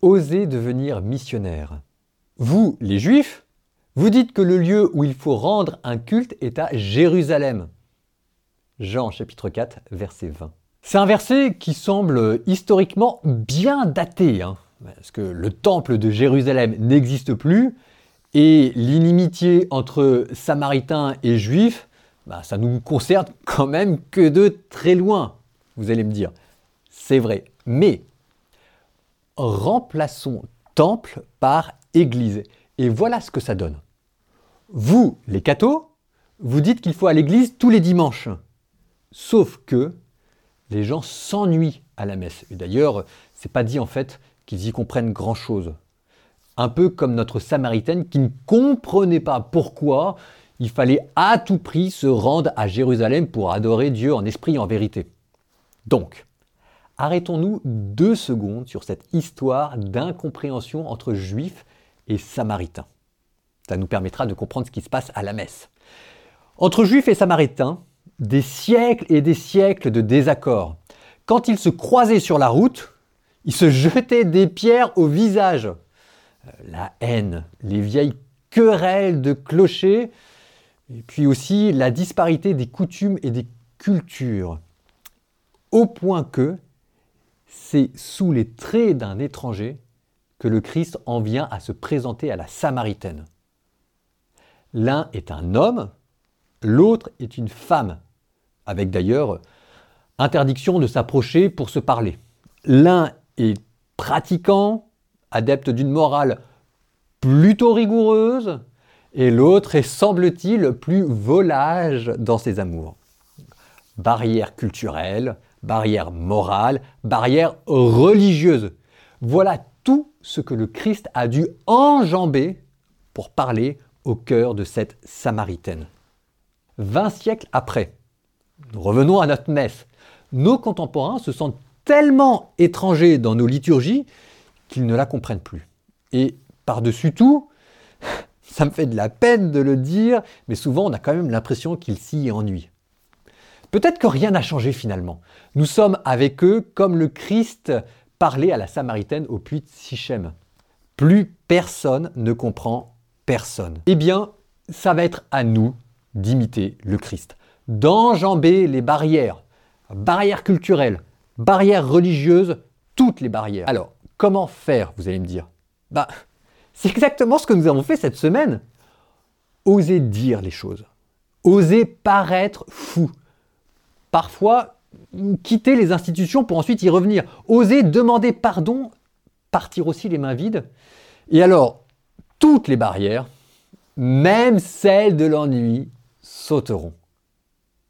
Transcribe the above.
Osez devenir missionnaire. Vous, les Juifs, vous dites que le lieu où il faut rendre un culte est à Jérusalem. Jean chapitre 4, verset 20. C'est un verset qui semble historiquement bien daté, hein, parce que le temple de Jérusalem n'existe plus, et l'inimitié entre Samaritains et Juifs, bah, ça nous concerne quand même que de très loin, vous allez me dire. C'est vrai. Mais remplaçons temple par église. Et voilà ce que ça donne. Vous, les cathos, vous dites qu'il faut à l'église tous les dimanches. Sauf que les gens s'ennuient à la messe. Et d'ailleurs, c'est pas dit en fait qu'ils y comprennent grand chose. Un peu comme notre Samaritaine qui ne comprenait pas pourquoi il fallait à tout prix se rendre à Jérusalem pour adorer Dieu en esprit et en vérité. Donc, arrêtons-nous deux secondes sur cette histoire d'incompréhension entre juifs et samaritains. Ça nous permettra de comprendre ce qui se passe à la messe. Entre juifs et samaritains, des siècles et des siècles de désaccords. Quand ils se croisaient sur la route, ils se jetaient des pierres au visage. Euh, la haine, les vieilles querelles de clochers, et puis aussi la disparité des coutumes et des cultures. Au point que c'est sous les traits d'un étranger que le Christ en vient à se présenter à la Samaritaine. L'un est un homme, l'autre est une femme, avec d'ailleurs interdiction de s'approcher pour se parler. L'un est pratiquant, adepte d'une morale plutôt rigoureuse, et l'autre est, semble-t-il, plus volage dans ses amours. Barrière culturelle, barrière morale, barrière religieuse. Voilà tout ce que le Christ a dû enjamber pour parler au cœur de cette Samaritaine. Vingt siècles après, revenons à notre messe, nos contemporains se sentent tellement étrangers dans nos liturgies qu'ils ne la comprennent plus. Et par-dessus tout, ça me fait de la peine de le dire, mais souvent on a quand même l'impression qu'ils s'y ennuient. Peut-être que rien n'a changé finalement. Nous sommes avec eux comme le Christ parlait à la Samaritaine au puits de Sichem. Plus personne ne comprend personne. Eh bien, ça va être à nous d'imiter le Christ, d'enjamber les barrières, barrières culturelles, barrières religieuses, toutes les barrières. Alors, comment faire, vous allez me dire? Bah, c'est exactement ce que nous avons fait cette semaine. Oser dire les choses, oser paraître fou, parfois quitter les institutions pour ensuite y revenir. Oser demander pardon, partir aussi les mains vides. Et alors, toutes les barrières, même celles de l'ennui, sauteront.